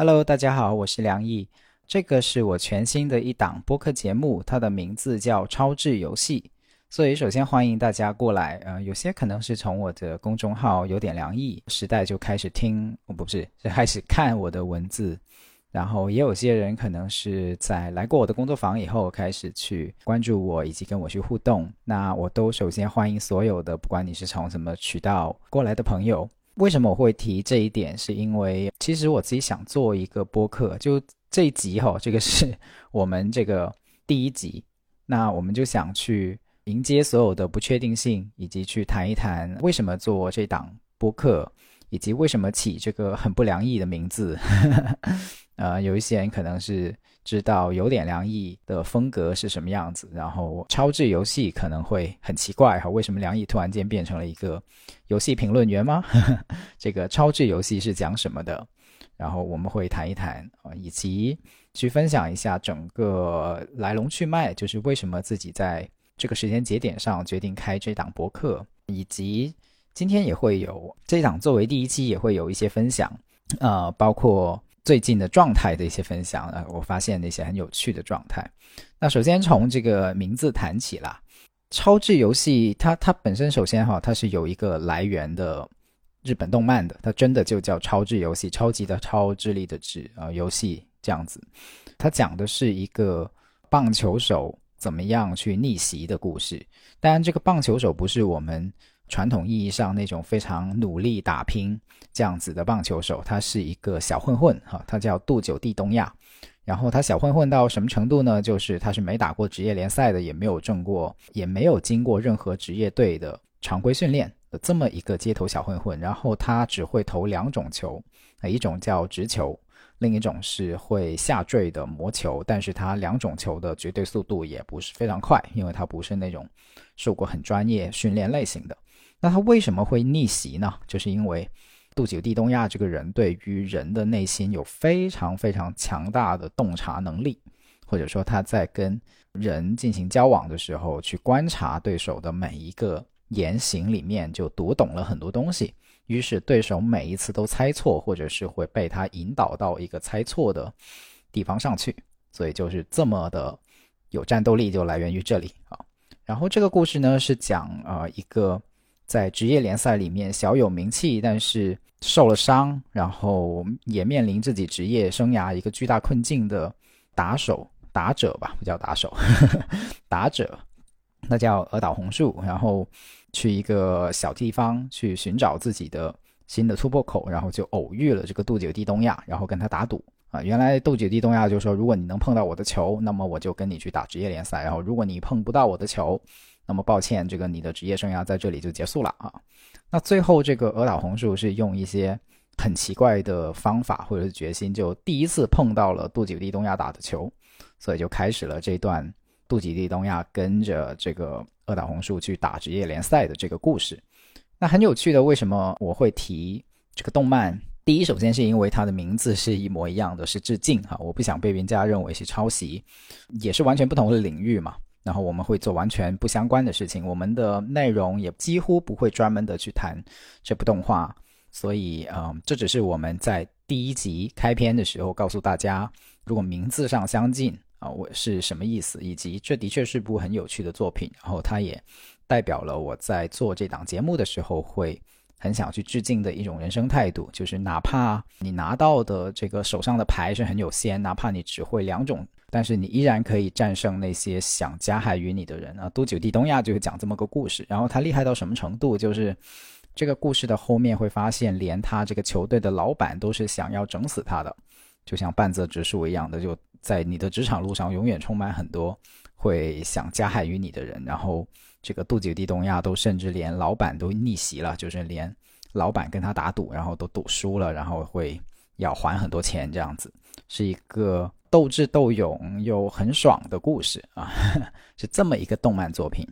Hello，大家好，我是梁毅。这个是我全新的一档播客节目，它的名字叫《超智游戏》。所以，首先欢迎大家过来。呃，有些可能是从我的公众号“有点梁毅时代”就开始听，哦，不是，是开始看我的文字。然后，也有些人可能是在来过我的工作坊以后，开始去关注我以及跟我去互动。那我都首先欢迎所有的，不管你是从什么渠道过来的朋友。为什么我会提这一点？是因为其实我自己想做一个播客，就这一集哈，这个是我们这个第一集，那我们就想去迎接所有的不确定性，以及去谈一谈为什么做这档播客，以及为什么起这个很不良意的名字。呃，有一些人可能是。知道有点凉意的风格是什么样子，然后超智游戏可能会很奇怪哈，为什么凉意突然间变成了一个游戏评论员吗？这个超智游戏是讲什么的？然后我们会谈一谈啊，以及去分享一下整个来龙去脉，就是为什么自己在这个时间节点上决定开这档博客，以及今天也会有这档作为第一期也会有一些分享，呃，包括。最近的状态的一些分享啊，我发现那些很有趣的状态。那首先从这个名字谈起啦，超智游戏它它本身首先哈，它是有一个来源的日本动漫的，它真的就叫超智游戏，超级的超智力的智啊游戏这样子。它讲的是一个棒球手怎么样去逆袭的故事。当然，这个棒球手不是我们。传统意义上那种非常努力打拼这样子的棒球手，他是一个小混混哈，他叫杜九地东亚。然后他小混混到什么程度呢？就是他是没打过职业联赛的，也没有挣过，也没有经过任何职业队的常规训练的这么一个街头小混混。然后他只会投两种球，一种叫直球，另一种是会下坠的魔球。但是他两种球的绝对速度也不是非常快，因为他不是那种受过很专业训练类型的。那他为什么会逆袭呢？就是因为杜九地东亚这个人对于人的内心有非常非常强大的洞察能力，或者说他在跟人进行交往的时候，去观察对手的每一个言行里面，就读懂了很多东西。于是对手每一次都猜错，或者是会被他引导到一个猜错的地方上去。所以就是这么的有战斗力，就来源于这里啊。然后这个故事呢，是讲啊一个。在职业联赛里面小有名气，但是受了伤，然后也面临自己职业生涯一个巨大困境的打手打者吧，不叫打手，打者，那叫鹅岛红树。然后去一个小地方去寻找自己的新的突破口，然后就偶遇了这个杜九地东亚，然后跟他打赌啊。原来杜九地东亚就说，如果你能碰到我的球，那么我就跟你去打职业联赛。然后如果你碰不到我的球，那么抱歉，这个你的职业生涯在这里就结束了啊。那最后这个鹅岛红树是用一些很奇怪的方法或者是决心，就第一次碰到了杜几地东亚打的球，所以就开始了这段杜几地东亚跟着这个鹅岛红树去打职业联赛的这个故事。那很有趣的，为什么我会提这个动漫？第一，首先是因为它的名字是一模一样的，是致敬哈，我不想被人家认为是抄袭，也是完全不同的领域嘛。然后我们会做完全不相关的事情，我们的内容也几乎不会专门的去谈这部动画，所以，嗯，这只是我们在第一集开篇的时候告诉大家，如果名字上相近啊，我是什么意思，以及这的确是部很有趣的作品，然后它也代表了我在做这档节目的时候会很想去致敬的一种人生态度，就是哪怕你拿到的这个手上的牌是很有限，哪怕你只会两种。但是你依然可以战胜那些想加害于你的人啊！都九地东亚就是讲这么个故事，然后他厉害到什么程度？就是这个故事的后面会发现，连他这个球队的老板都是想要整死他的，就像半泽直树一样的，就在你的职场路上永远充满很多会想加害于你的人。然后这个杜九地东亚都甚至连老板都逆袭了，就是连老板跟他打赌，然后都赌输了，然后会要还很多钱，这样子是一个。斗智斗勇又很爽的故事啊，是这么一个动漫作品。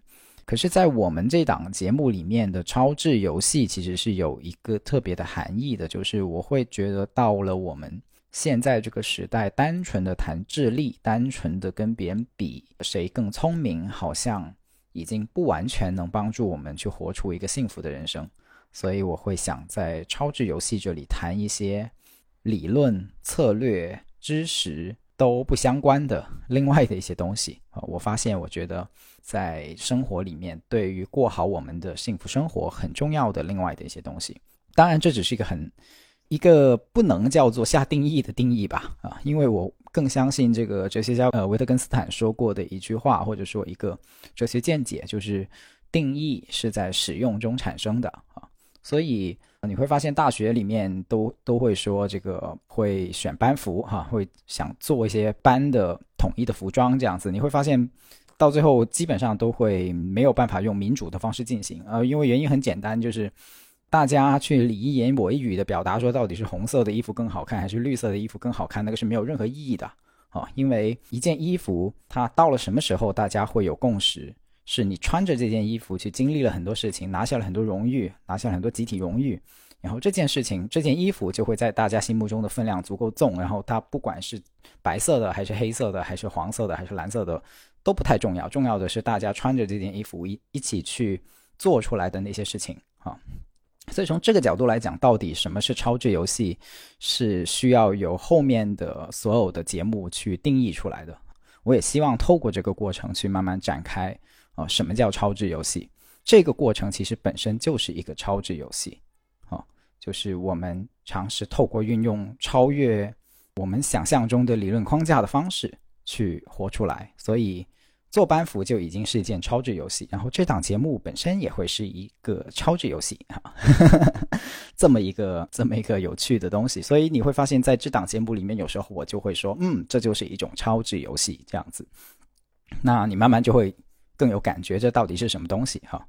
可是，在我们这档节目里面的超智游戏，其实是有一个特别的含义的，就是我会觉得到了我们现在这个时代，单纯的谈智力，单纯的跟别人比谁更聪明，好像已经不完全能帮助我们去活出一个幸福的人生。所以，我会想在超智游戏这里谈一些。理论、策略、知识都不相关的另外的一些东西啊。我发现，我觉得在生活里面，对于过好我们的幸福生活很重要的另外的一些东西。当然，这只是一个很一个不能叫做下定义的定义吧啊，因为我更相信这个哲学家呃维特根斯坦说过的一句话，或者说一个哲学见解，就是定义是在使用中产生的啊。所以你会发现，大学里面都都会说这个会选班服哈，会想做一些班的统一的服装这样子。你会发现，到最后基本上都会没有办法用民主的方式进行，呃，因为原因很简单，就是大家去你一言我一语的表达说到底是红色的衣服更好看还是绿色的衣服更好看，那个是没有任何意义的啊。因为一件衣服它到了什么时候大家会有共识？是你穿着这件衣服去经历了很多事情，拿下了很多荣誉，拿下了很多集体荣誉，然后这件事情，这件衣服就会在大家心目中的分量足够重，然后它不管是白色的，还是黑色的，还是黄色的，还是蓝色的，都不太重要，重要的是大家穿着这件衣服一一起去做出来的那些事情啊。所以从这个角度来讲，到底什么是超智游戏，是需要由后面的所有的节目去定义出来的。我也希望透过这个过程去慢慢展开。啊，什么叫超智游戏？这个过程其实本身就是一个超智游戏，啊，就是我们尝试透过运用超越我们想象中的理论框架的方式去活出来。所以做班服就已经是一件超智游戏，然后这档节目本身也会是一个超智游戏啊，这么一个这么一个有趣的东西。所以你会发现在这档节目里面，有时候我就会说，嗯，这就是一种超智游戏这样子。那你慢慢就会。更有感觉，这到底是什么东西？哈，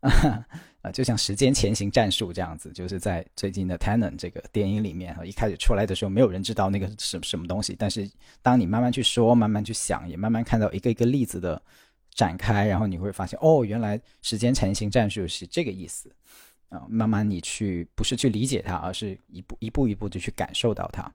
啊，就像时间前行战术这样子，就是在最近的《Tenon》这个电影里面，一开始出来的时候，没有人知道那个是什么东西。但是，当你慢慢去说，慢慢去想，也慢慢看到一个一个例子的展开，然后你会发现，哦，原来时间前行战术是这个意思啊！慢慢你去，不是去理解它，而是一步一步一步的去感受到它。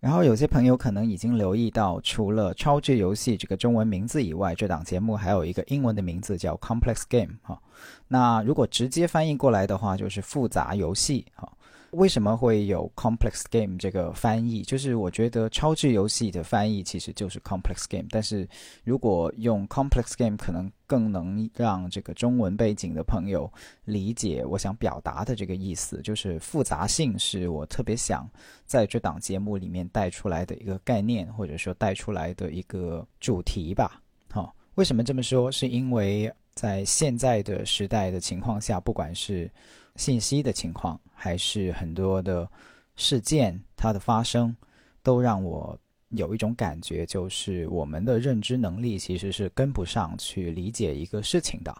然后有些朋友可能已经留意到，除了“超智游戏”这个中文名字以外，这档节目还有一个英文的名字叫 “Complex Game” 哈。那如果直接翻译过来的话，就是复杂游戏哈。为什么会有 complex game 这个翻译？就是我觉得超智游戏的翻译其实就是 complex game，但是如果用 complex game 可能更能让这个中文背景的朋友理解我想表达的这个意思，就是复杂性是我特别想在这档节目里面带出来的一个概念，或者说带出来的一个主题吧。好，为什么这么说？是因为在现在的时代的情况下，不管是信息的情况，还是很多的事件，它的发生，都让我有一种感觉，就是我们的认知能力其实是跟不上去理解一个事情的。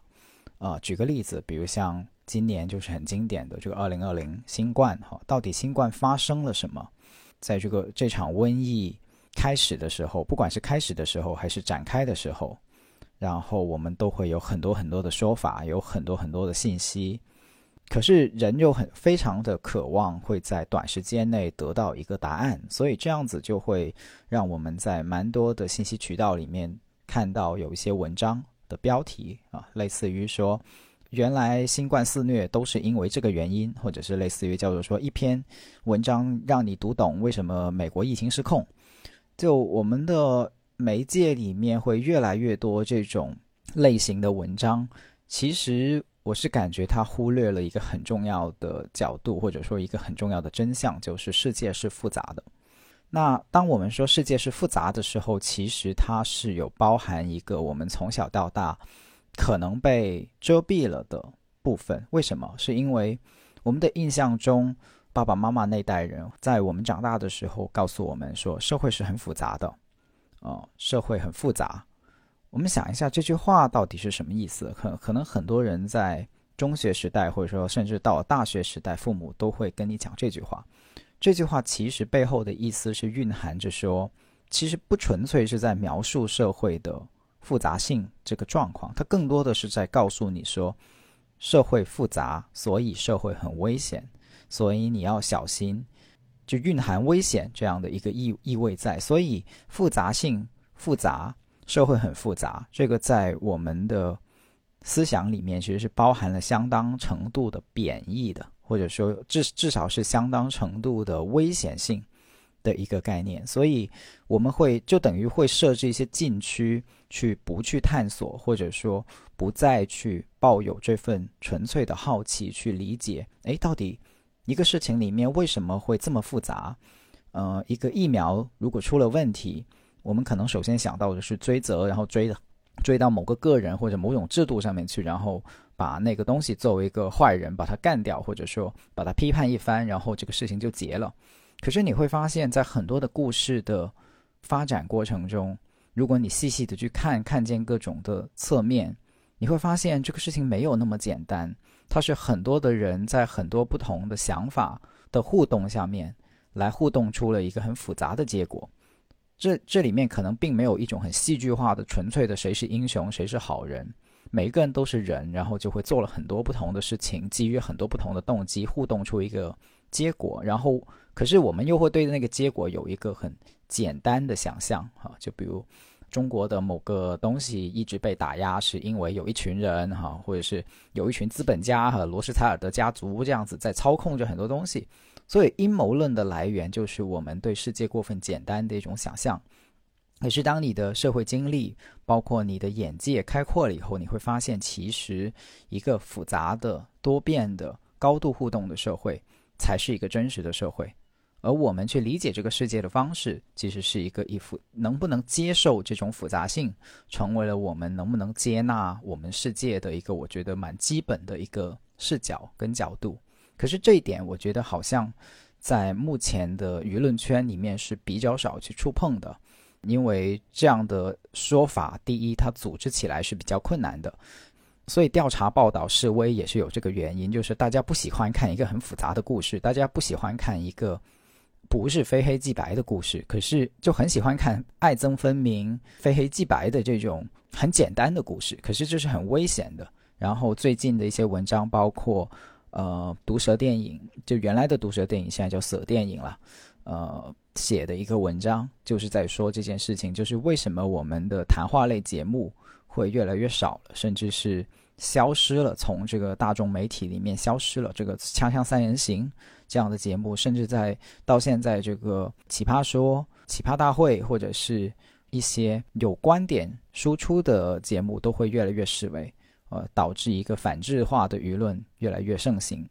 啊，举个例子，比如像今年就是很经典的这个二零二零新冠，哈，到底新冠发生了什么？在这个这场瘟疫开始的时候，不管是开始的时候还是展开的时候，然后我们都会有很多很多的说法，有很多很多的信息。可是人又很非常的渴望会在短时间内得到一个答案，所以这样子就会让我们在蛮多的信息渠道里面看到有一些文章的标题啊，类似于说原来新冠肆虐都是因为这个原因，或者是类似于叫做说一篇文章让你读懂为什么美国疫情失控。就我们的媒介里面会越来越多这种类型的文章，其实。我是感觉他忽略了一个很重要的角度，或者说一个很重要的真相，就是世界是复杂的。那当我们说世界是复杂的时候，其实它是有包含一个我们从小到大可能被遮蔽了的部分。为什么？是因为我们的印象中，爸爸妈妈那代人在我们长大的时候告诉我们说，社会是很复杂的，哦，社会很复杂。我们想一下这句话到底是什么意思？可可能很多人在中学时代，或者说甚至到大学时代，父母都会跟你讲这句话。这句话其实背后的意思是蕴含着说，其实不纯粹是在描述社会的复杂性这个状况，它更多的是在告诉你说，社会复杂，所以社会很危险，所以你要小心，就蕴含危险这样的一个意意味在。所以复杂性复杂。社会很复杂，这个在我们的思想里面其实是包含了相当程度的贬义的，或者说至至少是相当程度的危险性的一个概念，所以我们会就等于会设置一些禁区，去不去探索，或者说不再去抱有这份纯粹的好奇去理解，哎，到底一个事情里面为什么会这么复杂？呃，一个疫苗如果出了问题。我们可能首先想到的是追责，然后追的追到某个个人或者某种制度上面去，然后把那个东西作为一个坏人把他干掉，或者说把他批判一番，然后这个事情就结了。可是你会发现在很多的故事的发展过程中，如果你细细的去看，看见各种的侧面，你会发现这个事情没有那么简单。它是很多的人在很多不同的想法的互动下面来互动出了一个很复杂的结果。这这里面可能并没有一种很戏剧化的、纯粹的谁是英雄谁是好人，每一个人都是人，然后就会做了很多不同的事情，基于很多不同的动机互动出一个结果，然后可是我们又会对那个结果有一个很简单的想象，哈，就比如中国的某个东西一直被打压，是因为有一群人哈，或者是有一群资本家和罗斯柴尔德家族这样子在操控着很多东西。所以阴谋论的来源就是我们对世界过分简单的一种想象。可是当你的社会经历，包括你的眼界开阔了以后，你会发现，其实一个复杂的、多变的、高度互动的社会，才是一个真实的社会。而我们去理解这个世界的方式，其实是一个以复能不能接受这种复杂性，成为了我们能不能接纳我们世界的一个我觉得蛮基本的一个视角跟角度。可是这一点，我觉得好像在目前的舆论圈里面是比较少去触碰的，因为这样的说法，第一，它组织起来是比较困难的，所以调查报道示威也是有这个原因，就是大家不喜欢看一个很复杂的故事，大家不喜欢看一个不是非黑即白的故事，可是就很喜欢看爱憎分明、非黑即白的这种很简单的故事，可是这是很危险的。然后最近的一些文章，包括。呃，毒舌电影就原来的毒舌电影，现在叫蛇电影了。呃，写的一个文章就是在说这件事情，就是为什么我们的谈话类节目会越来越少了，甚至是消失了，从这个大众媒体里面消失了。这个锵锵三人行这样的节目，甚至在到现在这个奇葩说、奇葩大会或者是一些有观点输出的节目，都会越来越示威。呃，导致一个反制化的舆论越来越盛行，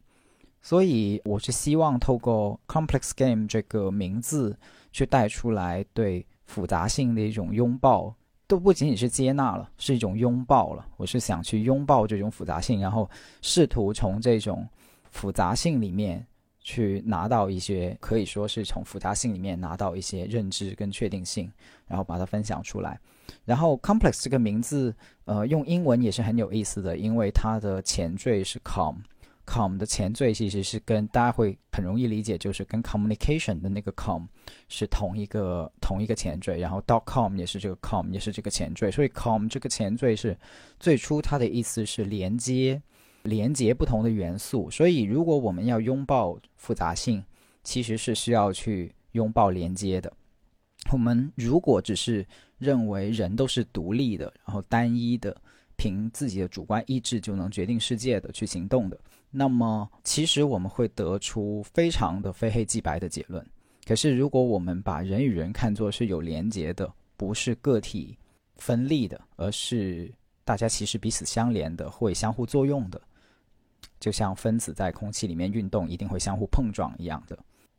所以我是希望透过 “complex game” 这个名字去带出来对复杂性的一种拥抱，都不仅仅是接纳了，是一种拥抱了。我是想去拥抱这种复杂性，然后试图从这种复杂性里面去拿到一些，可以说是从复杂性里面拿到一些认知跟确定性，然后把它分享出来。然后，complex 这个名字，呃，用英文也是很有意思的，因为它的前缀是 com，com 的前缀其实是跟大家会很容易理解，就是跟 communication 的那个 com 是同一个同一个前缀，然后 dot com 也是这个 com 也是这个前缀，所以 com 这个前缀是最初它的意思是连接，连接不同的元素。所以，如果我们要拥抱复杂性，其实是需要去拥抱连接的。我们如果只是认为人都是独立的，然后单一的，凭自己的主观意志就能决定世界的去行动的，那么其实我们会得出非常的非黑即白的结论。可是如果我们把人与人看作是有连结的，不是个体分立的，而是大家其实彼此相连的，会相互作用的，就像分子在空气里面运动一定会相互碰撞一样的，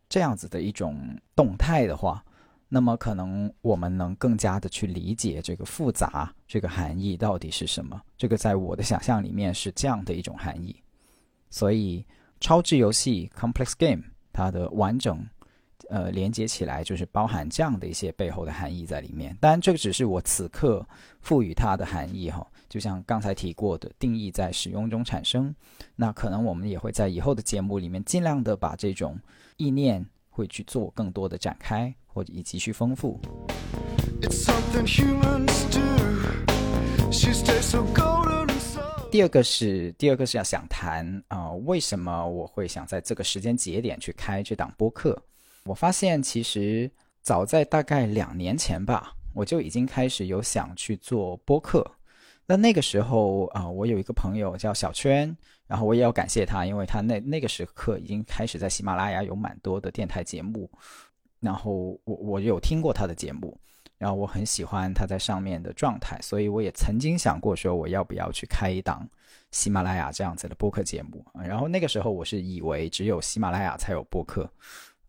这样子的一种动态的话。那么可能我们能更加的去理解这个复杂这个含义到底是什么？这个在我的想象里面是这样的一种含义。所以超智游戏 （complex game） 它的完整呃连接起来就是包含这样的一些背后的含义在里面。当然，这个只是我此刻赋予它的含义哈。就像刚才提过的，定义在使用中产生。那可能我们也会在以后的节目里面尽量的把这种意念会去做更多的展开。或以继续丰富。第二个是第二个是要想谈啊，为什么我会想在这个时间节点去开这档播客？我发现其实早在大概两年前吧，我就已经开始有想去做播客。那那个时候啊，我有一个朋友叫小圈，然后我也要感谢他，因为他那那个时刻已经开始在喜马拉雅有蛮多的电台节目，然后我我有听过他的节目，然后我很喜欢他在上面的状态，所以我也曾经想过说我要不要去开一档喜马拉雅这样子的播客节目。然后那个时候我是以为只有喜马拉雅才有播客。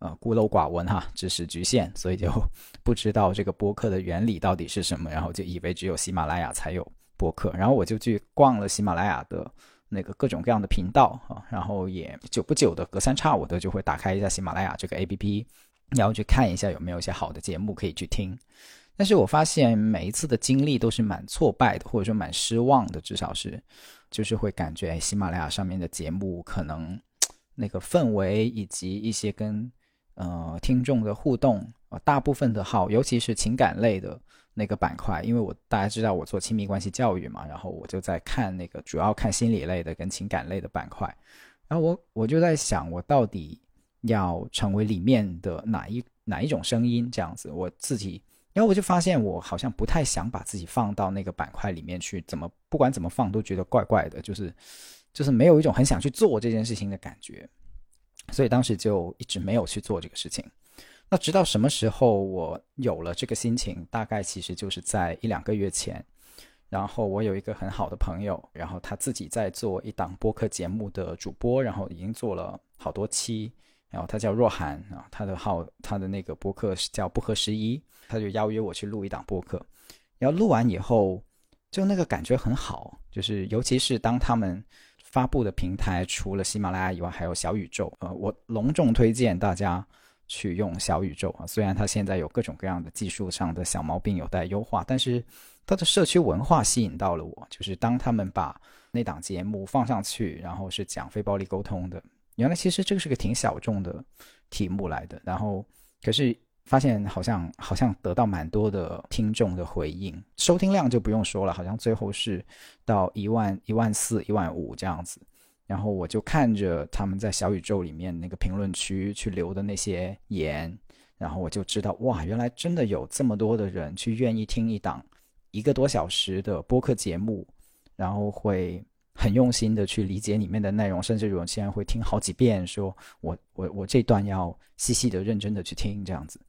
呃，孤陋寡闻哈，知识局限，所以就 不知道这个播客的原理到底是什么，然后就以为只有喜马拉雅才有播客，然后我就去逛了喜马拉雅的那个各种各样的频道啊，然后也久不久的隔三差五的就会打开一下喜马拉雅这个 APP，然后去看一下有没有一些好的节目可以去听，但是我发现每一次的经历都是蛮挫败的，或者说蛮失望的，至少是，就是会感觉喜马拉雅上面的节目可能那个氛围以及一些跟呃，听众的互动啊，大部分的号，尤其是情感类的那个板块，因为我大家知道我做亲密关系教育嘛，然后我就在看那个主要看心理类的跟情感类的板块，然后我我就在想，我到底要成为里面的哪一哪一种声音这样子，我自己，然后我就发现我好像不太想把自己放到那个板块里面去，怎么不管怎么放都觉得怪怪的，就是就是没有一种很想去做这件事情的感觉。所以当时就一直没有去做这个事情。那直到什么时候我有了这个心情？大概其实就是在一两个月前。然后我有一个很好的朋友，然后他自己在做一档播客节目的主播，然后已经做了好多期。然后他叫若涵啊，他的号他的那个播客是叫不合时宜，他就邀约我去录一档播客。然后录完以后，就那个感觉很好，就是尤其是当他们。发布的平台除了喜马拉雅以外，还有小宇宙。呃，我隆重推荐大家去用小宇宙啊。虽然它现在有各种各样的技术上的小毛病有待优化，但是它的社区文化吸引到了我。就是当他们把那档节目放上去，然后是讲非暴力沟通的，原来其实这个是个挺小众的题目来的。然后可是。发现好像好像得到蛮多的听众的回应，收听量就不用说了，好像最后是到一万一万四一万五这样子。然后我就看着他们在小宇宙里面那个评论区去留的那些言，然后我就知道哇，原来真的有这么多的人去愿意听一档一个多小时的播客节目，然后会很用心的去理解里面的内容，甚至有些人会听好几遍，说我我我这段要细细的认真的去听这样子。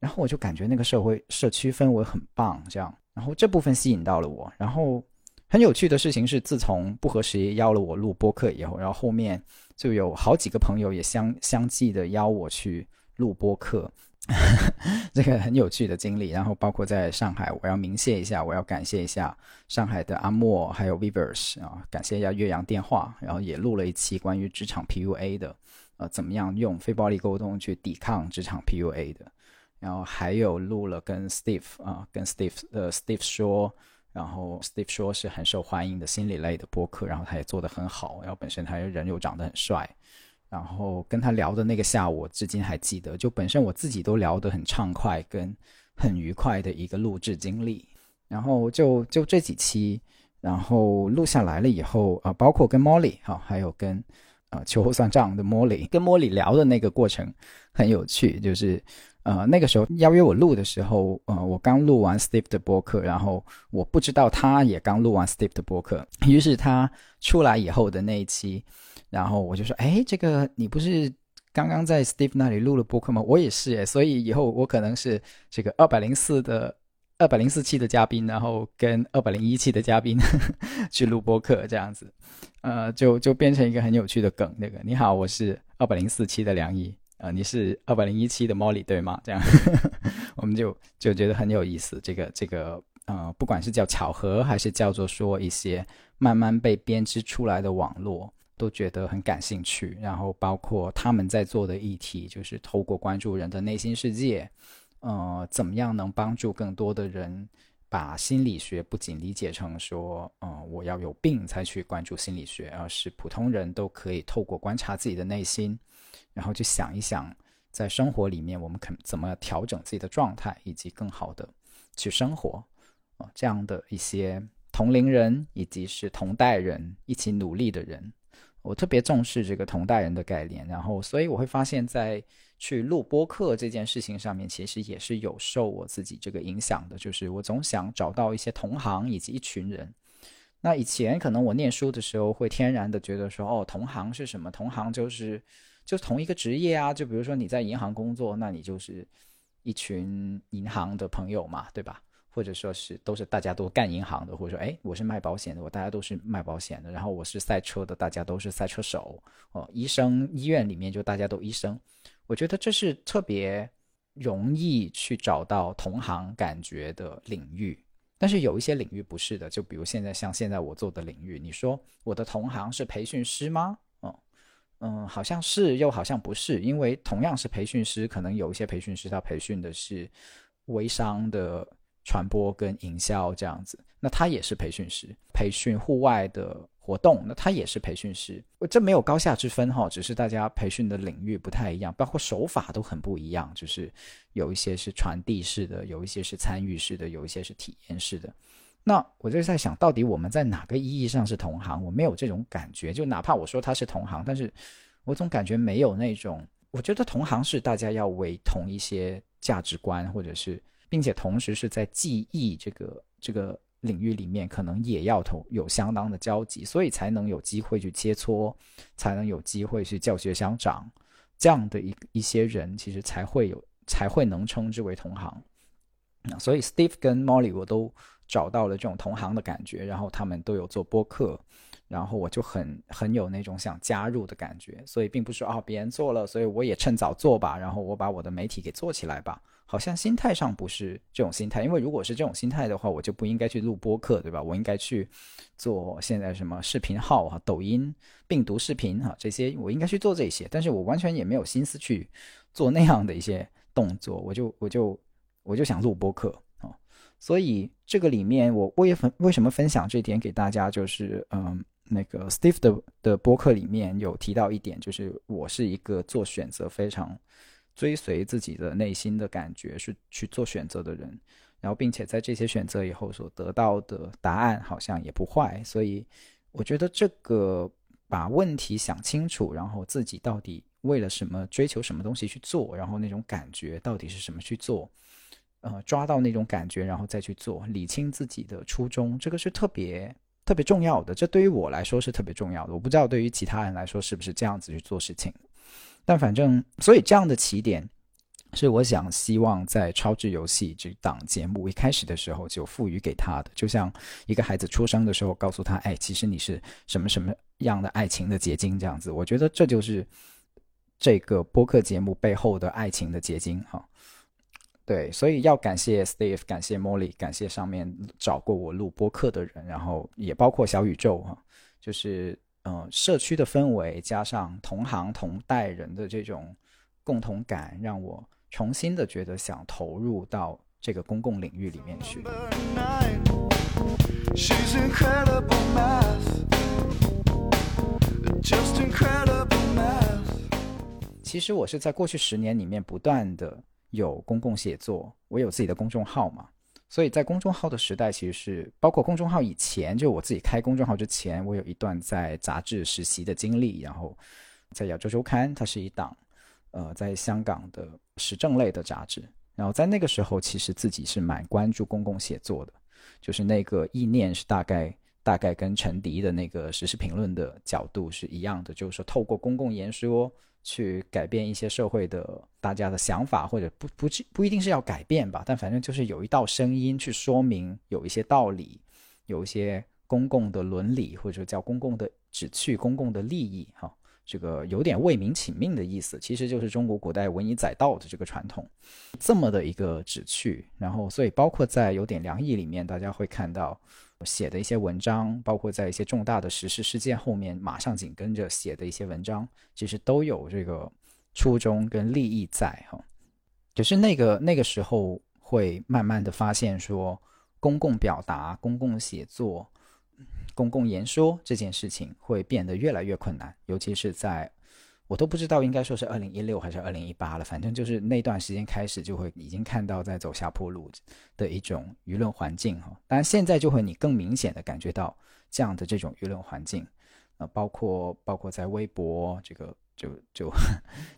然后我就感觉那个社会社区氛围很棒，这样，然后这部分吸引到了我。然后很有趣的事情是，自从不合时宜邀了我录播客以后，然后后面就有好几个朋友也相相继的邀我去录播客，这个很有趣的经历。然后包括在上海，我要鸣谢一下，我要感谢一下上海的阿莫还有 Vivers 啊，感谢一下岳阳电话，然后也录了一期关于职场 PUA 的，呃，怎么样用非暴力沟通去抵抗职场 PUA 的。然后还有录了跟 Steve 啊，跟 Steve 呃 Steve 说，然后 Steve 说是很受欢迎的心理类的播客，然后他也做得很好，然后本身他人又长得很帅，然后跟他聊的那个下午，我至今还记得，就本身我自己都聊得很畅快，跟很愉快的一个录制经历。然后就就这几期，然后录下来了以后啊，包括跟 Molly 哈，还有跟啊秋后算账的 Molly，跟 Molly 聊的那个过程很有趣，就是。呃，那个时候邀约我录的时候，呃，我刚录完 Steve 的播客，然后我不知道他也刚录完 Steve 的播客，于是他出来以后的那一期，然后我就说，哎，这个你不是刚刚在 Steve 那里录了播客吗？我也是诶，所以以后我可能是这个二百零四的二百零四期的嘉宾，然后跟二百零一期的嘉宾 去录播客这样子，呃，就就变成一个很有趣的梗，那个你好，我是二百零四期的梁毅。啊，你是二百零一期的 Molly 对吗？这样，我们就就觉得很有意思。这个这个呃，不管是叫巧合，还是叫做说一些慢慢被编织出来的网络，都觉得很感兴趣。然后包括他们在做的议题，就是透过关注人的内心世界，呃，怎么样能帮助更多的人把心理学不仅理解成说，嗯，我要有病才去关注心理学，而是普通人都可以透过观察自己的内心。然后去想一想，在生活里面我们肯怎么调整自己的状态，以及更好的去生活，啊，这样的一些同龄人以及是同代人一起努力的人，我特别重视这个同代人的概念，然后所以我会发现，在去录播客这件事情上面，其实也是有受我自己这个影响的，就是我总想找到一些同行以及一群人。那以前可能我念书的时候会天然的觉得说，哦，同行是什么？同行就是就同一个职业啊，就比如说你在银行工作，那你就是一群银行的朋友嘛，对吧？或者说是都是大家都干银行的，或者说哎，我是卖保险的，我大家都是卖保险的，然后我是赛车的，大家都是赛车手哦。医生医院里面就大家都医生，我觉得这是特别容易去找到同行感觉的领域。但是有一些领域不是的，就比如现在像现在我做的领域，你说我的同行是培训师吗？哦，嗯，好像是又好像不是，因为同样是培训师，可能有一些培训师他培训的是微商的。传播跟营销这样子，那他也是培训师，培训户外的活动，那他也是培训师。这没有高下之分哈，只是大家培训的领域不太一样，包括手法都很不一样。就是有一些是传递式的，有一些是参与式的，有一些是体验式的。那我就在想到底我们在哪个意义上是同行？我没有这种感觉，就哪怕我说他是同行，但是我总感觉没有那种。我觉得同行是大家要为同一些价值观或者是。并且同时是在记忆这个这个领域里面，可能也要同有相当的交集，所以才能有机会去切磋，才能有机会去教学相长，这样的一一些人，其实才会有才会能称之为同行。所以 Steve 跟 Molly 我都找到了这种同行的感觉，然后他们都有做播客，然后我就很很有那种想加入的感觉，所以并不是啊别人做了，所以我也趁早做吧，然后我把我的媒体给做起来吧。好像心态上不是这种心态，因为如果是这种心态的话，我就不应该去录播客，对吧？我应该去做现在什么视频号啊、抖音、病毒视频哈这些，我应该去做这些。但是我完全也没有心思去做那样的一些动作，我就我就我就想录播客啊。所以这个里面，我我也分为什么分享这点给大家，就是嗯，那个 Steve 的的播客里面有提到一点，就是我是一个做选择非常。追随自己的内心的感觉是去做选择的人，然后并且在这些选择以后所得到的答案好像也不坏，所以我觉得这个把问题想清楚，然后自己到底为了什么追求什么东西去做，然后那种感觉到底是什么去做，呃，抓到那种感觉然后再去做，理清自己的初衷，这个是特别特别重要的。这对于我来说是特别重要的，我不知道对于其他人来说是不是这样子去做事情。但反正，所以这样的起点，是我想希望在超智游戏这档节目一开始的时候就赋予给他的，就像一个孩子出生的时候告诉他，哎，其实你是什么什么样的爱情的结晶，这样子。我觉得这就是这个播客节目背后的爱情的结晶，哈。对，所以要感谢 Steve，感谢 Molly，感谢上面找过我录播客的人，然后也包括小宇宙，哈，就是。嗯，社区的氛围加上同行同代人的这种共同感，让我重新的觉得想投入到这个公共领域里面去。其实我是在过去十年里面不断的有公共写作，我有自己的公众号嘛。所以在公众号的时代，其实是包括公众号以前，就我自己开公众号之前，我有一段在杂志实习的经历，然后在亚洲周刊，它是一档呃在香港的时政类的杂志，然后在那个时候，其实自己是蛮关注公共写作的，就是那个意念是大概大概跟陈迪的那个时事评论的角度是一样的，就是说透过公共言说。去改变一些社会的大家的想法，或者不不不一定是要改变吧，但反正就是有一道声音去说明有一些道理，有一些公共的伦理，或者叫公共的旨趣、公共的利益，哈，这个有点为民请命的意思，其实就是中国古代文以载道的这个传统，这么的一个旨趣。然后，所以包括在有点良意里面，大家会看到。写的一些文章，包括在一些重大的时事事件后面马上紧跟着写的一些文章，其实都有这个初衷跟利益在哈。就是那个那个时候会慢慢的发现说，公共表达、公共写作、公共言说这件事情会变得越来越困难，尤其是在。我都不知道应该说是二零一六还是二零一八了，反正就是那段时间开始就会已经看到在走下坡路的一种舆论环境哈。当然现在就会你更明显的感觉到这样的这种舆论环境，呃，包括包括在微博这个就就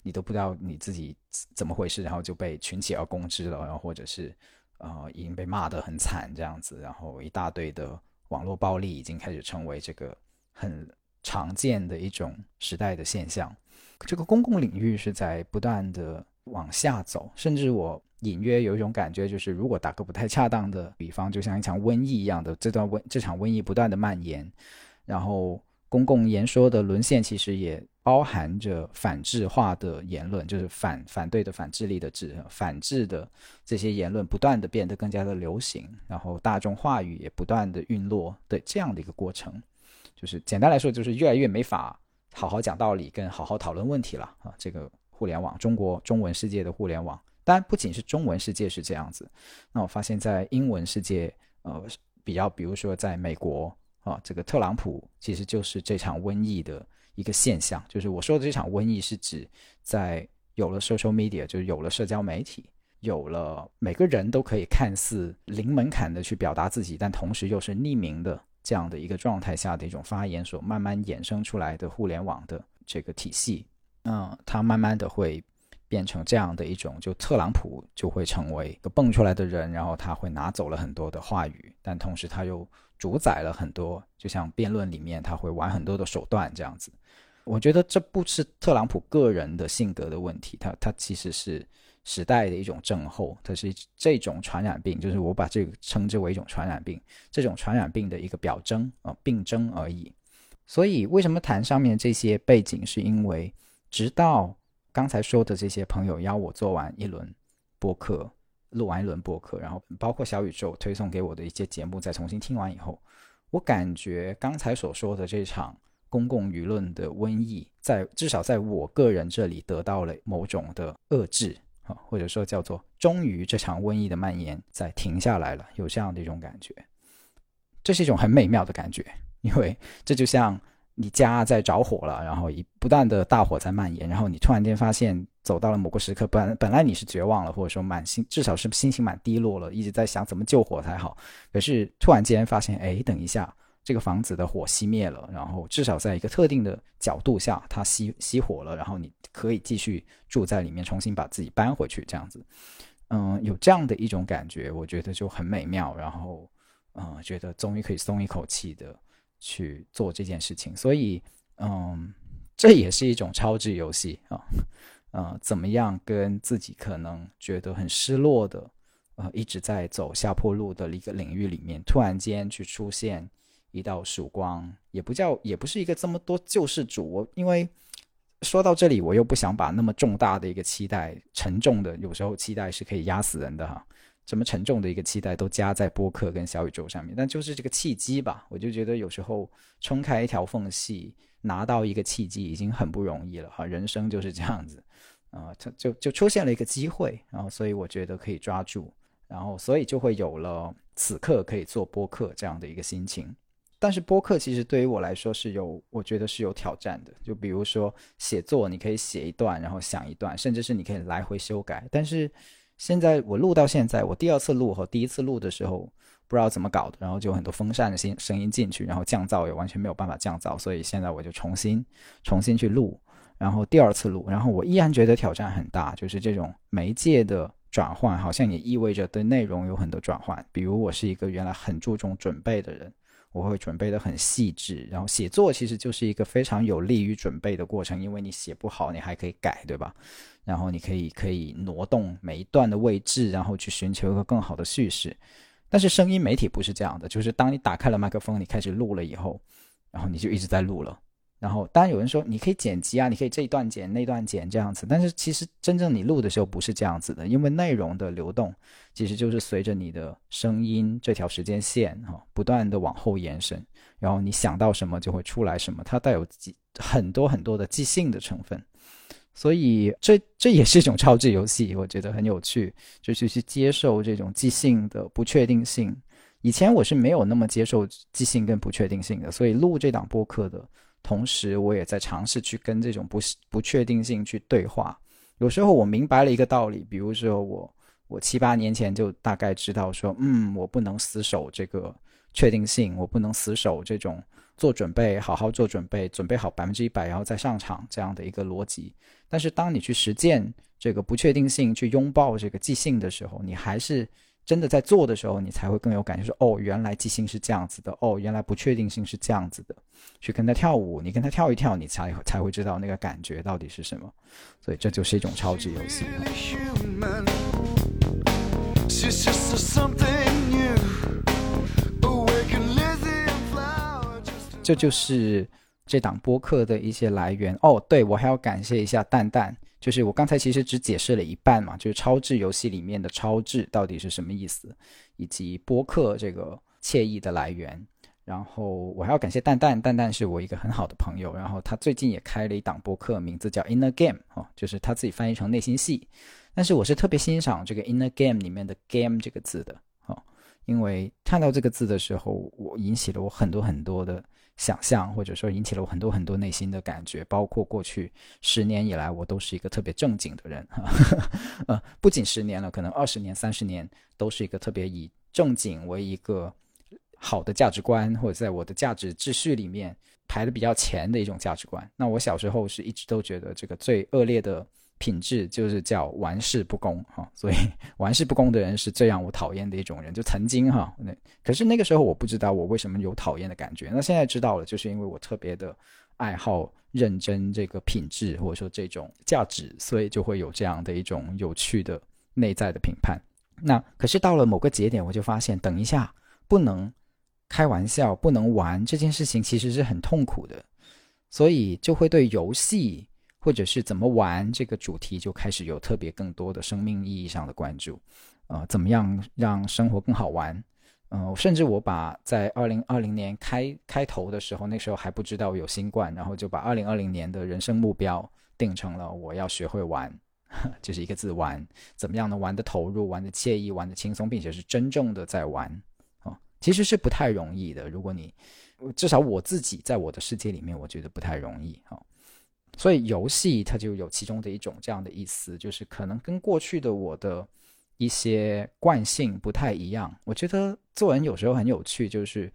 你都不知道你自己怎么回事，然后就被群起而攻之了，然后或者是呃已经被骂得很惨这样子，然后一大堆的网络暴力已经开始成为这个很常见的一种时代的现象。这个公共领域是在不断的往下走，甚至我隐约有一种感觉，就是如果打个不太恰当的比方，就像一场瘟疫一样的，这段瘟这场瘟疫不断的蔓延，然后公共言说的沦陷，其实也包含着反制化的言论，就是反反对的反智力的智，反制的这些言论不断的变得更加的流行，然后大众话语也不断的陨落的这样的一个过程，就是简单来说，就是越来越没法。好好讲道理，跟好好讨论问题了啊！这个互联网，中国中文世界的互联网，当然不仅是中文世界是这样子。那我发现，在英文世界，呃，比较，比如说在美国啊，这个特朗普其实就是这场瘟疫的一个现象。就是我说的这场瘟疫，是指在有了 social media，就是有了社交媒体，有了每个人都可以看似零门槛的去表达自己，但同时又是匿名的。这样的一个状态下的一种发言所慢慢衍生出来的互联网的这个体系，嗯，它慢慢的会变成这样的一种，就特朗普就会成为一个蹦出来的人，然后他会拿走了很多的话语，但同时他又主宰了很多，就像辩论里面他会玩很多的手段这样子。我觉得这不是特朗普个人的性格的问题，他他其实是。时代的一种症候，它是这种传染病，就是我把这个称之为一种传染病，这种传染病的一个表征啊，病征而已。所以，为什么谈上面这些背景？是因为直到刚才说的这些朋友邀我做完一轮播客，录完一轮播客，然后包括小宇宙推送给我的一些节目，再重新听完以后，我感觉刚才所说的这场公共舆论的瘟疫，在至少在我个人这里得到了某种的遏制。啊，或者说叫做终于这场瘟疫的蔓延在停下来了，有这样的一种感觉，这是一种很美妙的感觉，因为这就像你家在着火了，然后一不断的大火在蔓延，然后你突然间发现走到了某个时刻，本本来你是绝望了，或者说满心至少是心情蛮低落了，一直在想怎么救火才好，可是突然间发现，哎，等一下。这个房子的火熄灭了，然后至少在一个特定的角度下，它熄熄火了，然后你可以继续住在里面，重新把自己搬回去，这样子，嗯，有这样的一种感觉，我觉得就很美妙，然后，嗯，觉得终于可以松一口气的去做这件事情，所以，嗯，这也是一种超值游戏啊，呃，怎么样跟自己可能觉得很失落的，呃，一直在走下坡路的一个领域里面，突然间去出现。一道曙光，也不叫，也不是一个这么多救世主。我因为说到这里，我又不想把那么重大的一个期待，沉重的，有时候期待是可以压死人的哈。这么沉重的一个期待都加在播客跟小宇宙上面，但就是这个契机吧。我就觉得有时候冲开一条缝隙，拿到一个契机已经很不容易了哈。人生就是这样子啊，它就就出现了一个机会，然后所以我觉得可以抓住，然后所以就会有了此刻可以做播客这样的一个心情。但是播客其实对于我来说是有，我觉得是有挑战的。就比如说写作，你可以写一段，然后想一段，甚至是你可以来回修改。但是现在我录到现在，我第二次录和第一次录的时候不知道怎么搞的，然后就很多风扇的声声音进去，然后降噪也完全没有办法降噪，所以现在我就重新重新去录，然后第二次录，然后我依然觉得挑战很大，就是这种媒介的转换好像也意味着对内容有很多转换。比如我是一个原来很注重准备的人。我会准备的很细致，然后写作其实就是一个非常有利于准备的过程，因为你写不好，你还可以改，对吧？然后你可以可以挪动每一段的位置，然后去寻求一个更好的叙事。但是声音媒体不是这样的，就是当你打开了麦克风，你开始录了以后，然后你就一直在录了。然后，当然有人说你可以剪辑啊，你可以这一段剪那段剪这样子，但是其实真正你录的时候不是这样子的，因为内容的流动其实就是随着你的声音这条时间线哈不断的往后延伸，然后你想到什么就会出来什么，它带有记很多很多的即兴的成分，所以这这也是一种超智游戏，我觉得很有趣，就是去接受这种即兴的不确定性。以前我是没有那么接受即兴跟不确定性的，所以录这档播客的。同时，我也在尝试去跟这种不不确定性去对话。有时候我明白了一个道理，比如说我我七八年前就大概知道说，嗯，我不能死守这个确定性，我不能死守这种做准备，好好做准备，准备好百分之一百，然后再上场这样的一个逻辑。但是当你去实践这个不确定性，去拥抱这个即兴的时候，你还是。真的在做的时候，你才会更有感觉。说哦，原来即兴是这样子的，哦，原来不确定性是这样子的。去跟他跳舞，你跟他跳一跳，你才才会知道那个感觉到底是什么。所以这就是一种超值游戏。这就是这档播客的一些来源。哦，对，我还要感谢一下蛋蛋。就是我刚才其实只解释了一半嘛，就是超智游戏里面的超智到底是什么意思，以及播客这个惬意的来源。然后我还要感谢蛋蛋，蛋蛋是我一个很好的朋友，然后他最近也开了一档播客，名字叫 Inner Game 哦，就是他自己翻译成内心戏。但是我是特别欣赏这个 Inner Game 里面的 Game 这个字的哦，因为看到这个字的时候，我引起了我很多很多的。想象，或者说引起了我很多很多内心的感觉，包括过去十年以来，我都是一个特别正经的人，呃，不仅十年了，可能二十年、三十年都是一个特别以正经为一个好的价值观，或者在我的价值秩序里面排的比较前的一种价值观。那我小时候是一直都觉得这个最恶劣的。品质就是叫玩世不恭哈，所以玩世不恭的人是最让我讨厌的一种人。就曾经哈，那可是那个时候我不知道我为什么有讨厌的感觉。那现在知道了，就是因为我特别的爱好认真这个品质或者说这种价值，所以就会有这样的一种有趣的内在的评判。那可是到了某个节点，我就发现，等一下不能开玩笑，不能玩这件事情，其实是很痛苦的，所以就会对游戏。或者是怎么玩这个主题就开始有特别更多的生命意义上的关注，呃，怎么样让生活更好玩？嗯，甚至我把在二零二零年开开头的时候，那时候还不知道有新冠，然后就把二零二零年的人生目标定成了我要学会玩，就是一个字玩，怎么样呢？玩的投入，玩的惬意，玩的轻松，并且是真正的在玩啊，其实是不太容易的。如果你至少我自己在我的世界里面，我觉得不太容易啊。所以游戏它就有其中的一种这样的意思，就是可能跟过去的我的一些惯性不太一样。我觉得做人有时候很有趣，就是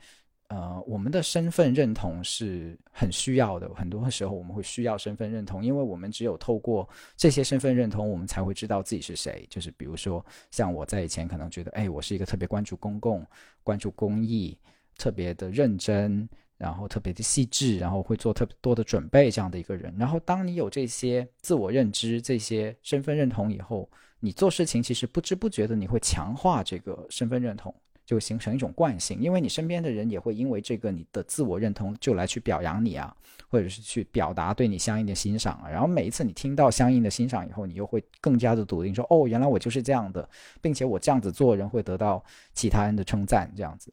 呃，我们的身份认同是很需要的。很多时候我们会需要身份认同，因为我们只有透过这些身份认同，我们才会知道自己是谁。就是比如说，像我在以前可能觉得，哎，我是一个特别关注公共、关注公益、特别的认真。然后特别的细致，然后会做特别多的准备，这样的一个人。然后当你有这些自我认知、这些身份认同以后，你做事情其实不知不觉的你会强化这个身份认同，就形成一种惯性。因为你身边的人也会因为这个你的自我认同就来去表扬你啊，或者是去表达对你相应的欣赏啊。然后每一次你听到相应的欣赏以后，你又会更加的笃定说：“哦，原来我就是这样的，并且我这样子做人会得到其他人的称赞。”这样子，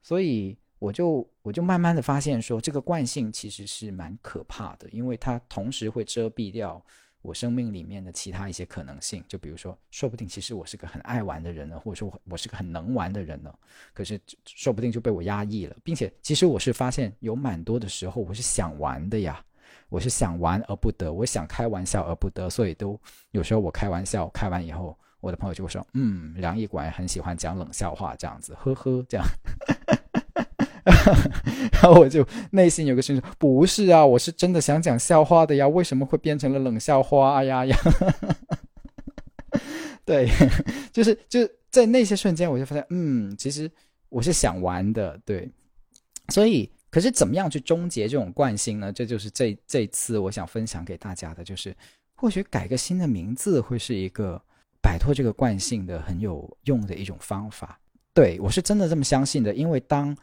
所以。我就我就慢慢的发现说，这个惯性其实是蛮可怕的，因为它同时会遮蔽掉我生命里面的其他一些可能性。就比如说，说不定其实我是个很爱玩的人呢，或者说我是个很能玩的人呢，可是说不定就被我压抑了，并且其实我是发现有蛮多的时候我是想玩的呀，我是想玩而不得，我想开玩笑而不得，所以都有时候我开玩笑开完以后，我的朋友就会说，嗯，梁毅果然很喜欢讲冷笑话这样子，呵呵，这样。然后我就内心有个声音说：“不是啊，我是真的想讲笑话的呀，为什么会变成了冷笑话呀呀？” 对，就是就在那些瞬间，我就发现，嗯，其实我是想玩的，对。所以，可是怎么样去终结这种惯性呢？这就是这这次我想分享给大家的，就是或许改个新的名字会是一个摆脱这个惯性的很有用的一种方法。对我是真的这么相信的，因为当。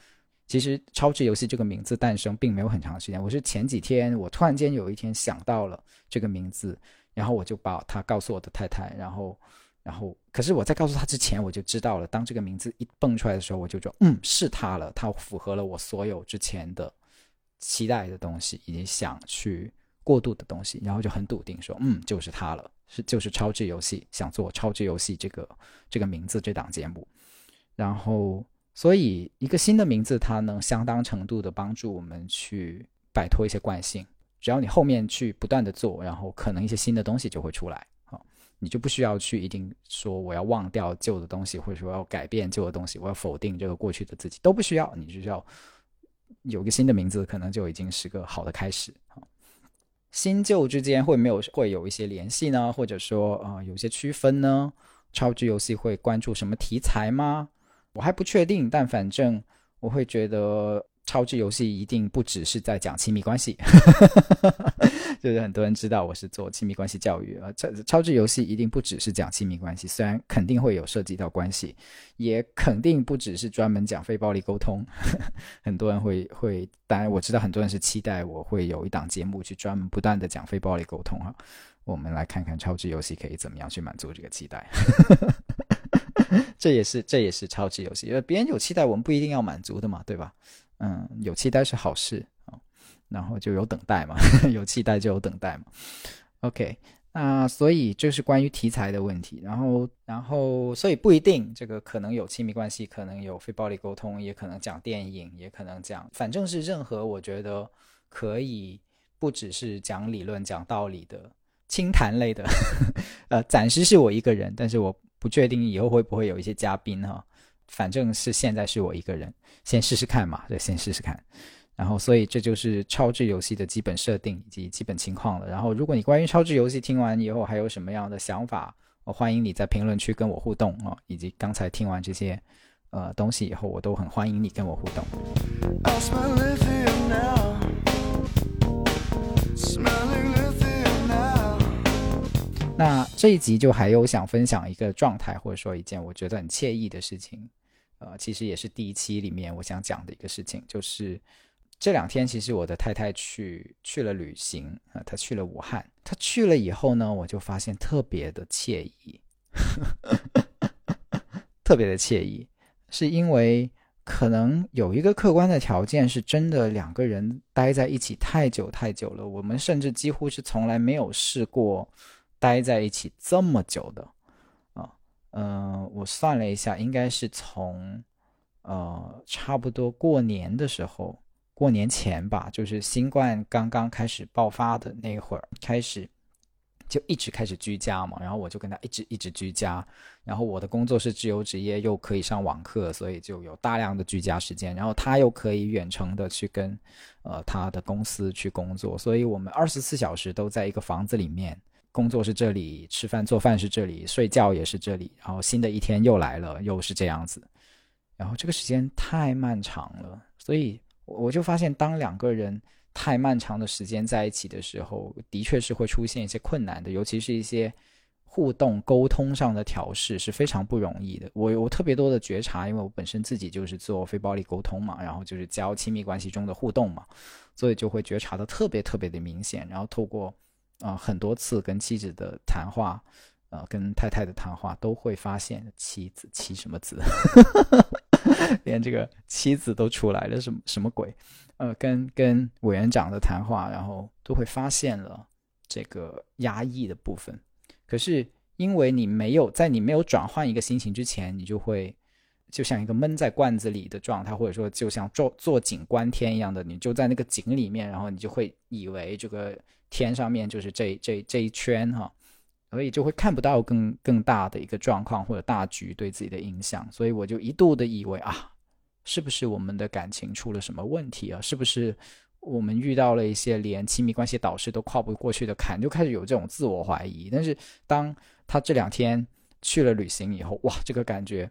其实“超智游戏”这个名字诞生并没有很长时间，我是前几天我突然间有一天想到了这个名字，然后我就把它告诉我的太太，然后，然后，可是我在告诉她之前，我就知道了，当这个名字一蹦出来的时候，我就说，嗯，是他了，他符合了我所有之前的期待的东西，以及想去过渡的东西，然后就很笃定说，嗯，就是他了，是就是“超智游戏”想做“超智游戏”这个这个名字这档节目，然后。所以，一个新的名字，它能相当程度的帮助我们去摆脱一些惯性。只要你后面去不断的做，然后可能一些新的东西就会出来。好，你就不需要去一定说我要忘掉旧的东西，或者说要改变旧的东西，我要否定这个过去的自己，都不需要。你只需要有个新的名字，可能就已经是个好的开始。新旧之间会没有会有一些联系呢？或者说啊，有些区分呢？超值游戏会关注什么题材吗？我还不确定，但反正我会觉得。超智游戏一定不只是在讲亲密关系，就是很多人知道我是做亲密关系教育啊。超超智游戏一定不只是讲亲密关系，虽然肯定会有涉及到关系，也肯定不只是专门讲非暴力沟通。很多人会会，当然我知道很多人是期待我会有一档节目去专门不断的讲非暴力沟通啊。我们来看看超智游戏可以怎么样去满足这个期待。这也是这也是超级游戏，因为别人有期待，我们不一定要满足的嘛，对吧？嗯，有期待是好事啊，然后就有等待嘛，有期待就有等待嘛。OK，那所以这是关于题材的问题，然后然后所以不一定这个可能有亲密关系，可能有非暴力沟通，也可能讲电影，也可能讲，反正是任何我觉得可以不只是讲理论、讲道理的清谈类的。呃，暂时是我一个人，但是我不确定以后会不会有一些嘉宾哈。反正是现在是我一个人，先试试看嘛，对，先试试看。然后，所以这就是超智游戏的基本设定以及基本情况了。然后，如果你关于超智游戏听完以后还有什么样的想法，我欢迎你在评论区跟我互动啊。以及刚才听完这些呃东西以后，我都很欢迎你跟我互动。那这一集就还有想分享一个状态，或者说一件我觉得很惬意的事情，呃，其实也是第一期里面我想讲的一个事情，就是这两天其实我的太太去去了旅行啊，她去了武汉，她去了以后呢，我就发现特别的惬意，特别的惬意，是因为可能有一个客观的条件，是真的两个人待在一起太久太久了，我们甚至几乎是从来没有试过。待在一起这么久的，啊，嗯，我算了一下，应该是从，呃，差不多过年的时候，过年前吧，就是新冠刚刚开始爆发的那会儿开始，就一直开始居家嘛，然后我就跟他一直一直居家，然后我的工作是自由职业，又可以上网课，所以就有大量的居家时间，然后他又可以远程的去跟，呃，他的公司去工作，所以我们二十四小时都在一个房子里面。工作是这里，吃饭做饭是这里，睡觉也是这里。然后新的一天又来了，又是这样子。然后这个时间太漫长了，所以我就发现，当两个人太漫长的时间在一起的时候，的确是会出现一些困难的，尤其是一些互动沟通上的调试是非常不容易的。我我特别多的觉察，因为我本身自己就是做非暴力沟通嘛，然后就是教亲密关系中的互动嘛，所以就会觉察的特别特别的明显。然后透过啊，很多次跟妻子的谈话，呃，跟太太的谈话，都会发现妻子妻什么子，连这个妻子都出来了，什么什么鬼？呃，跟跟委员长的谈话，然后都会发现了这个压抑的部分。可是因为你没有在你没有转换一个心情之前，你就会就像一个闷在罐子里的状态，或者说就像坐坐井观天一样的，你就在那个井里面，然后你就会以为这个。天上面就是这这这一圈哈，所以就会看不到更更大的一个状况或者大局对自己的影响，所以我就一度的以为啊，是不是我们的感情出了什么问题啊？是不是我们遇到了一些连亲密关系导师都跨不过去的坎？就开始有这种自我怀疑。但是当他这两天去了旅行以后，哇，这个感觉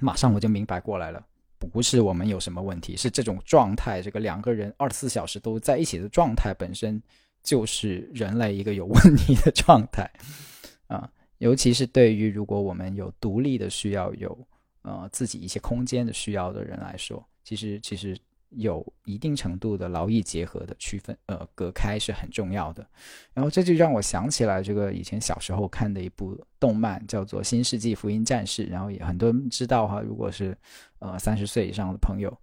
马上我就明白过来了，不是我们有什么问题，是这种状态，这个两个人二十四小时都在一起的状态本身。就是人类一个有问题的状态，啊，尤其是对于如果我们有独立的需要，有呃自己一些空间的需要的人来说，其实其实。有一定程度的劳逸结合的区分，呃，隔开是很重要的。然后这就让我想起来这个以前小时候看的一部动漫，叫做《新世纪福音战士》。然后也很多人知道哈，如果是呃三十岁以上的朋友，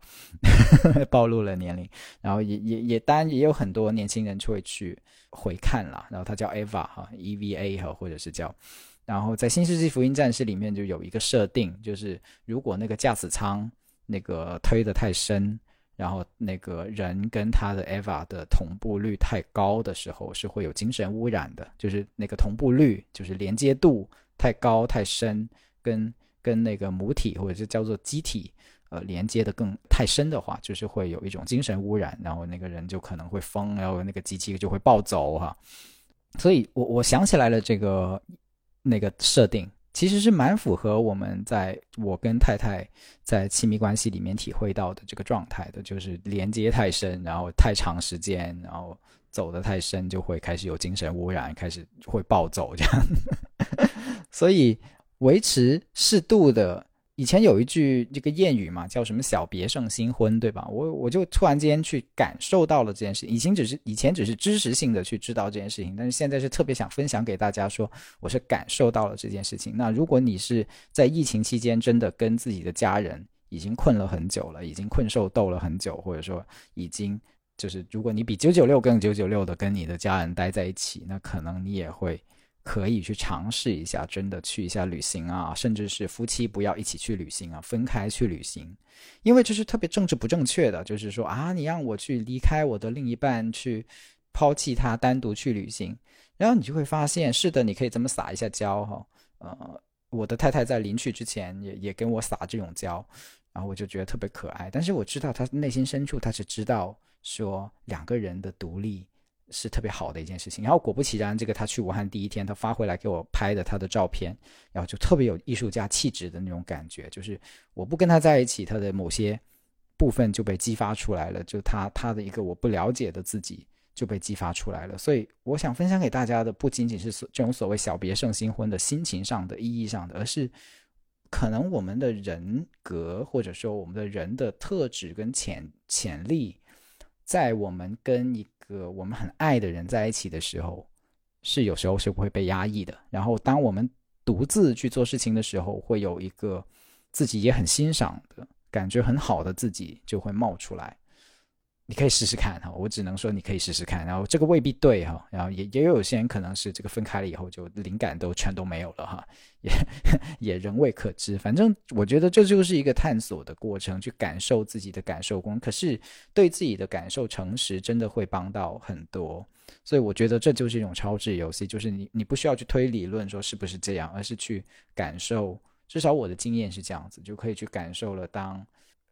暴露了年龄。然后也也也当然也有很多年轻人就会去回看了。然后它叫 EVA 哈，E V A 哈，或者是叫。然后在《新世纪福音战士》里面就有一个设定，就是如果那个驾驶舱那个推的太深。然后那个人跟他的 Eva 的同步率太高的时候，是会有精神污染的。就是那个同步率，就是连接度太高太深，跟跟那个母体或者是叫做机体，呃，连接的更太深的话，就是会有一种精神污染，然后那个人就可能会疯，然后那个机器就会暴走哈。所以我我想起来了，这个那个设定。其实是蛮符合我们在我跟太太在亲密关系里面体会到的这个状态的，就是连接太深，然后太长时间，然后走得太深，就会开始有精神污染，开始会暴走这样。所以维持适度的。以前有一句这个谚语嘛，叫什么“小别胜新婚”，对吧？我我就突然间去感受到了这件事。以前只是以前只是知识性的去知道这件事情，但是现在是特别想分享给大家，说我是感受到了这件事情。那如果你是在疫情期间真的跟自己的家人已经困了很久了，已经困兽斗了很久，或者说已经就是如果你比九九六更九九六的跟你的家人待在一起，那可能你也会。可以去尝试一下，真的去一下旅行啊，甚至是夫妻不要一起去旅行啊，分开去旅行，因为这是特别政治不正确的，就是说啊，你让我去离开我的另一半，去抛弃他，单独去旅行，然后你就会发现，是的，你可以这么撒一下娇哈，呃，我的太太在临去之前也也跟我撒这种娇，然后我就觉得特别可爱，但是我知道她内心深处，她是知道说两个人的独立。是特别好的一件事情，然后果不其然，这个他去武汉第一天，他发回来给我拍的他的照片，然后就特别有艺术家气质的那种感觉，就是我不跟他在一起，他的某些部分就被激发出来了，就他他的一个我不了解的自己就被激发出来了，所以我想分享给大家的不仅仅是这种所谓小别胜新婚的心情上的意义上的，而是可能我们的人格或者说我们的人的特质跟潜潜力，在我们跟一个我们很爱的人在一起的时候，是有时候是不会被压抑的。然后，当我们独自去做事情的时候，会有一个自己也很欣赏的感觉很好的自己就会冒出来。你可以试试看哈，我只能说你可以试试看。然后这个未必对哈，然后也也有些人可能是这个分开了以后就灵感都全都没有了哈，也 也仍未可知。反正我觉得这就是一个探索的过程，去感受自己的感受功。可是对自己的感受诚实，真的会帮到很多。所以我觉得这就是一种超智游戏，就是你你不需要去推理论说是不是这样，而是去感受。至少我的经验是这样子，就可以去感受了。当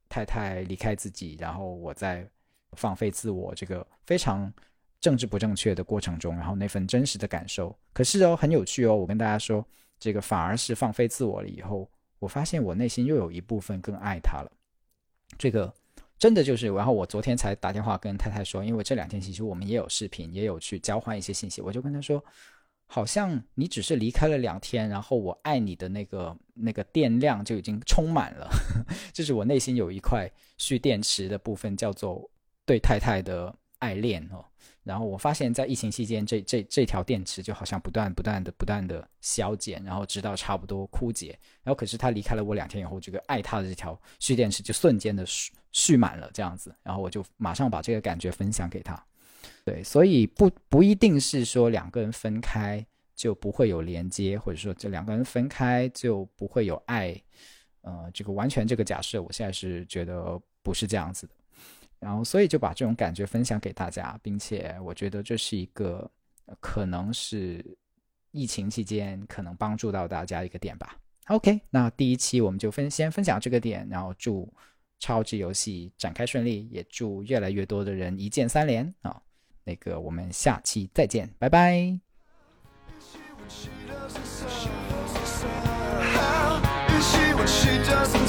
太太离开自己，然后我在。放飞自我，这个非常政治不正确的过程中，然后那份真实的感受，可是哦，很有趣哦。我跟大家说，这个反而是放飞自我了以后，我发现我内心又有一部分更爱他了。这个真的就是，然后我昨天才打电话跟太太说，因为这两天其实我们也有视频，也有去交换一些信息，我就跟他说，好像你只是离开了两天，然后我爱你的那个那个电量就已经充满了，就是我内心有一块蓄电池的部分，叫做。对太太的爱恋哦，然后我发现，在疫情期间，这这这条电池就好像不断不断的不断的消减，然后直到差不多枯竭。然后可是他离开了我两天以后，这个爱他的这条蓄电池就瞬间的蓄蓄满了这样子。然后我就马上把这个感觉分享给他。对，所以不不一定是说两个人分开就不会有连接，或者说这两个人分开就不会有爱。呃，这个完全这个假设，我现在是觉得不是这样子的。然后所以就把这种感觉分享给大家，并且我觉得这是一个可能是疫情期间可能帮助到大家一个点吧。OK，那第一期我们就分先分享这个点，然后祝超级游戏展开顺利，也祝越来越多的人一键三连啊、那个我们下期再见，拜拜。She doesn't. How is she when she doesn't